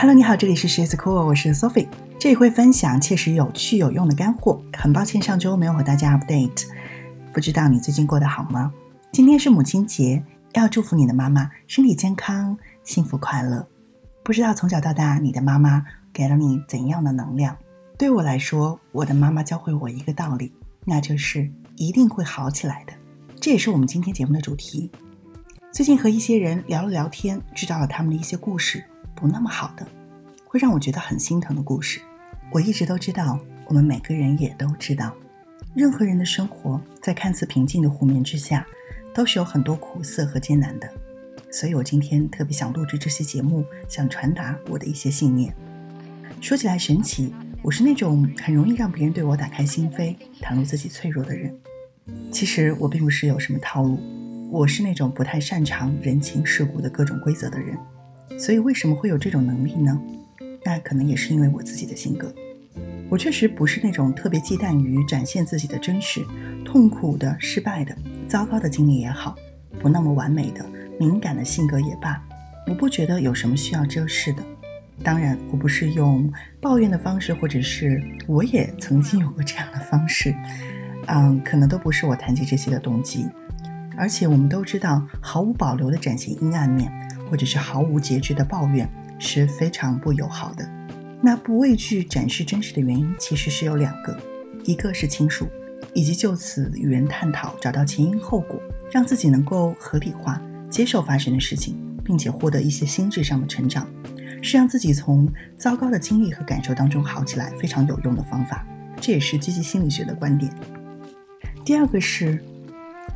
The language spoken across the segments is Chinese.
Hello，你好，这里是 She's Cool，我是 Sophie，这里会分享切实有趣有用的干货。很抱歉上周没有和大家 update，不知道你最近过得好吗？今天是母亲节，要祝福你的妈妈身体健康、幸福快乐。不知道从小到大你的妈妈给了你怎样的能量？对我来说，我的妈妈教会我一个道理，那就是一定会好起来的。这也是我们今天节目的主题。最近和一些人聊了聊天，知道了他们的一些故事。不那么好的，会让我觉得很心疼的故事。我一直都知道，我们每个人也都知道，任何人的生活在看似平静的湖面之下，都是有很多苦涩和艰难的。所以我今天特别想录制这期节目，想传达我的一些信念。说起来神奇，我是那种很容易让别人对我打开心扉、袒露自己脆弱的人。其实我并不是有什么套路，我是那种不太擅长人情世故的各种规则的人。所以，为什么会有这种能力呢？那可能也是因为我自己的性格。我确实不是那种特别忌惮于展现自己的真实、痛苦的、失败的、糟糕的经历也好，不那么完美的、敏感的性格也罢，我不觉得有什么需要遮饰的。当然，我不是用抱怨的方式，或者是我也曾经有过这样的方式，嗯，可能都不是我谈及这些的动机。而且，我们都知道，毫无保留的展现阴暗面。或者是毫无节制的抱怨是非常不友好的。那不畏惧展示真实的原因其实是有两个，一个是倾诉，以及就此与人探讨，找到前因后果，让自己能够合理化接受发生的事情，并且获得一些心智上的成长，是让自己从糟糕的经历和感受当中好起来非常有用的方法。这也是积极心理学的观点。第二个是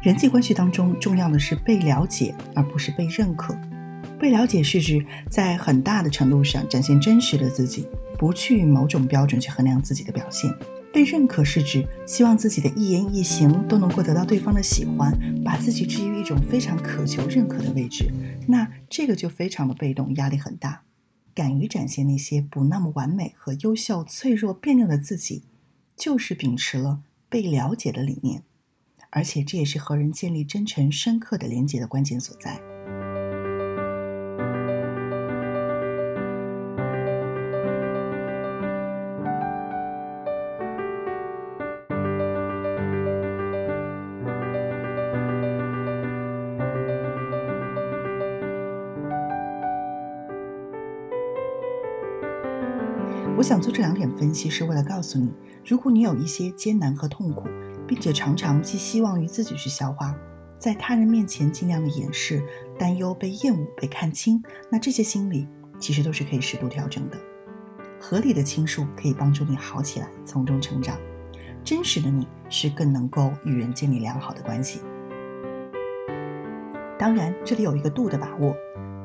人际关系当中重要的是被了解，而不是被认可。被了解是指在很大的程度上展现真实的自己，不去某种标准去衡量自己的表现。被认可是指希望自己的一言一行都能够得到对方的喜欢，把自己置于一种非常渴求认可的位置。那这个就非常的被动，压力很大。敢于展现那些不那么完美和优秀、脆弱、别扭的自己，就是秉持了被了解的理念，而且这也是和人建立真诚、深刻的连接的关键所在。我想做这两点分析，是为了告诉你，如果你有一些艰难和痛苦，并且常常寄希望于自己去消化，在他人面前尽量的掩饰、担忧被厌恶、被看清，那这些心理其实都是可以适度调整的。合理的倾诉可以帮助你好起来，从中成长；真实的你是更能够与人建立良好的关系。当然，这里有一个度的把握，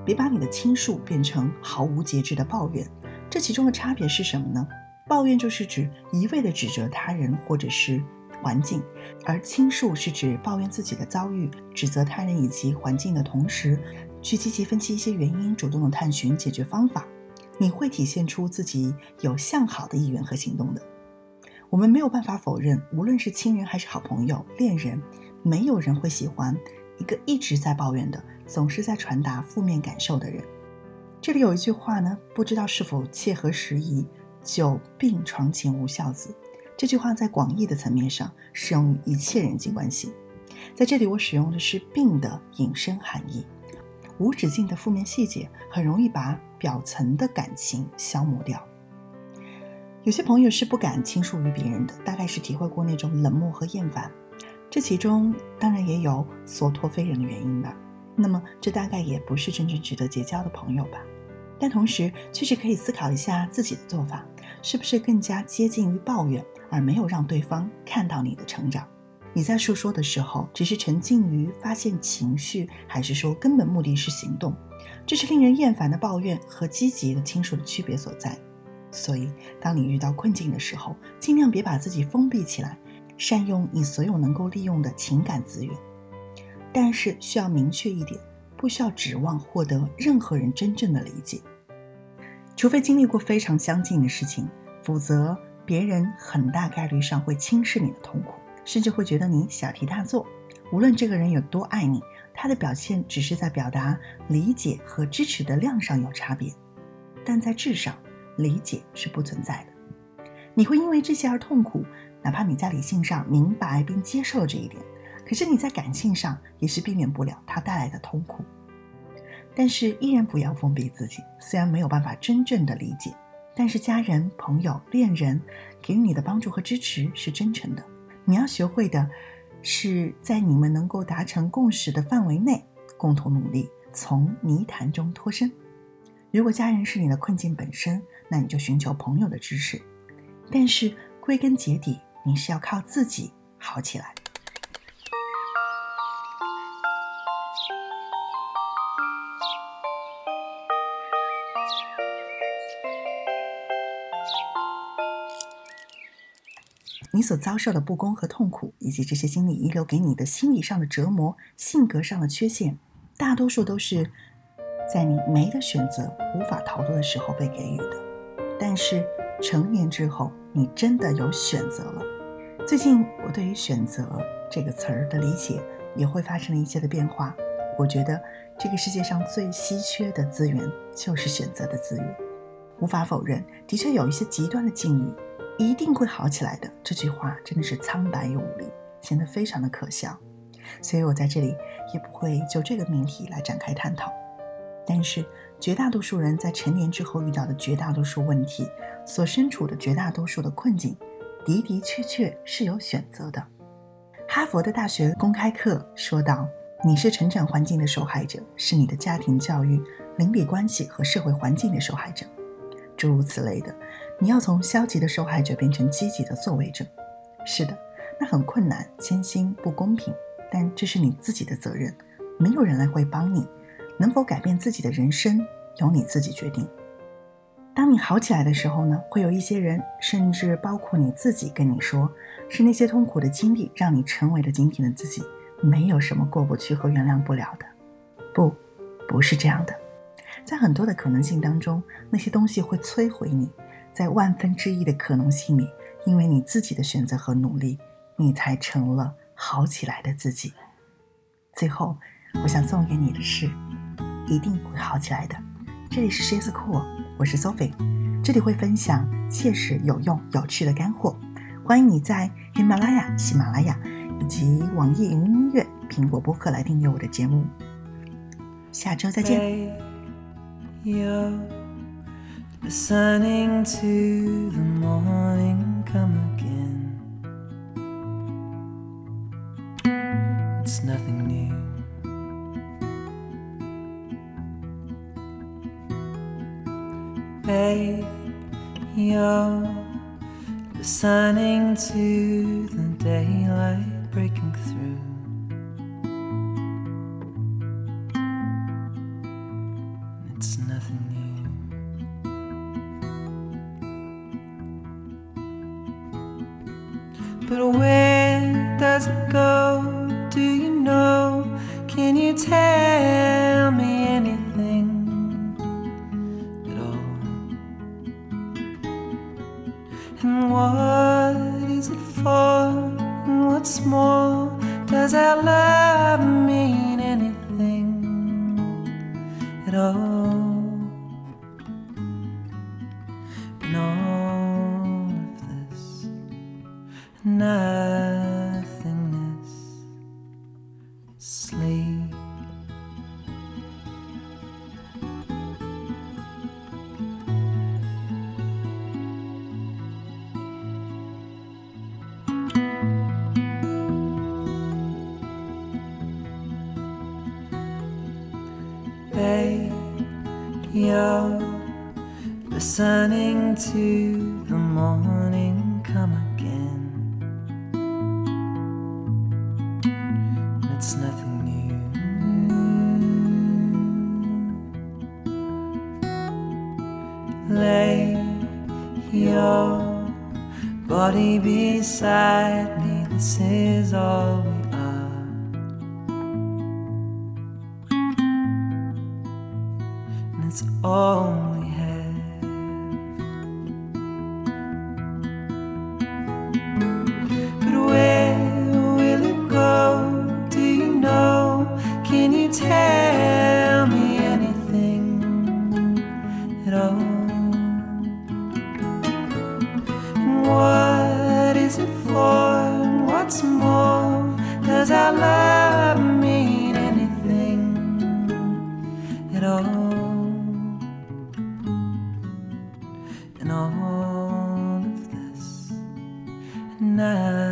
别把你的倾诉变成毫无节制的抱怨。这其中的差别是什么呢？抱怨就是指一味的指责他人或者是环境，而倾诉是指抱怨自己的遭遇、指责他人以及环境的同时，去积极分析一些原因，主动的探寻解决方法。你会体现出自己有向好的意愿和行动的。我们没有办法否认，无论是亲人还是好朋友、恋人，没有人会喜欢一个一直在抱怨的、总是在传达负面感受的人。这里有一句话呢，不知道是否切合时宜。久病床前无孝子，这句话在广义的层面上适用于一切人际关系。在这里，我使用的是病的引申含义。无止境的负面细节很容易把表层的感情消磨掉。有些朋友是不敢倾诉于别人的，大概是体会过那种冷漠和厌烦。这其中当然也有所托非人的原因吧。那么，这大概也不是真正值得结交的朋友吧。但同时，确实可以思考一下自己的做法，是不是更加接近于抱怨，而没有让对方看到你的成长。你在诉说的时候，只是沉浸于发现情绪，还是说根本目的是行动？这是令人厌烦的抱怨和积极的倾诉的区别所在。所以，当你遇到困境的时候，尽量别把自己封闭起来，善用你所有能够利用的情感资源。但是需要明确一点，不需要指望获得任何人真正的理解，除非经历过非常相近的事情，否则别人很大概率上会轻视你的痛苦，甚至会觉得你小题大做。无论这个人有多爱你，他的表现只是在表达理解和支持的量上有差别。但在质上，理解是不存在的。你会因为这些而痛苦，哪怕你在理性上明白并接受了这一点，可是你在感性上也是避免不了它带来的痛苦。但是依然不要封闭自己，虽然没有办法真正的理解，但是家人、朋友、恋人给予你的帮助和支持是真诚的。你要学会的是在你们能够达成共识的范围内，共同努力，从泥潭中脱身。如果家人是你的困境本身，那你就寻求朋友的支持。但是归根结底，你是要靠自己好起来。你所遭受的不公和痛苦，以及这些经历遗留给你的心理上的折磨、性格上的缺陷，大多数都是在你没得选择、无法逃脱的时候被给予的。但是成年之后，你真的有选择了。最近我对于“选择”这个词儿的理解也会发生了一些的变化。我觉得这个世界上最稀缺的资源就是选择的资源。无法否认，的确有一些极端的境遇。一定会好起来的。这句话真的是苍白又无力，显得非常的可笑。所以我在这里也不会就这个命题来展开探讨。但是绝大多数人在成年之后遇到的绝大多数问题，所身处的绝大多数的困境，的的确确是有选择的。哈佛的大学公开课说道：“你是成长环境的受害者，是你的家庭教育、邻里关系和社会环境的受害者。”诸如此类的，你要从消极的受害者变成积极的作为者，是的，那很困难、艰辛、不公平，但这是你自己的责任，没有人来会帮你。能否改变自己的人生，由你自己决定。当你好起来的时候呢，会有一些人，甚至包括你自己，跟你说，是那些痛苦的经历让你成为了今天的自己，没有什么过不去和原谅不了的。不，不是这样的。在很多的可能性当中，那些东西会摧毁你。在万分之一的可能性里，因为你自己的选择和努力，你才成了好起来的自己。最后，我想送给你的是，一定会好起来的。这里是 She's Cool，我是 Sophie，这里会分享切实有用、有趣的干货。欢迎你在喜马拉雅、喜马拉雅以及网易云音乐、苹果播客来订阅我的节目。下周再见。You're listening to the morning come again. It's nothing new. Babe, you're listening to the daylight breaking through. But where does it go? Do you know? Can you tell me anything at all? And what is it for? And what's more, does our love mean anything at all? Nothingness, sleep. Babe, you're listening to beside me, this is all we are. And it's all night.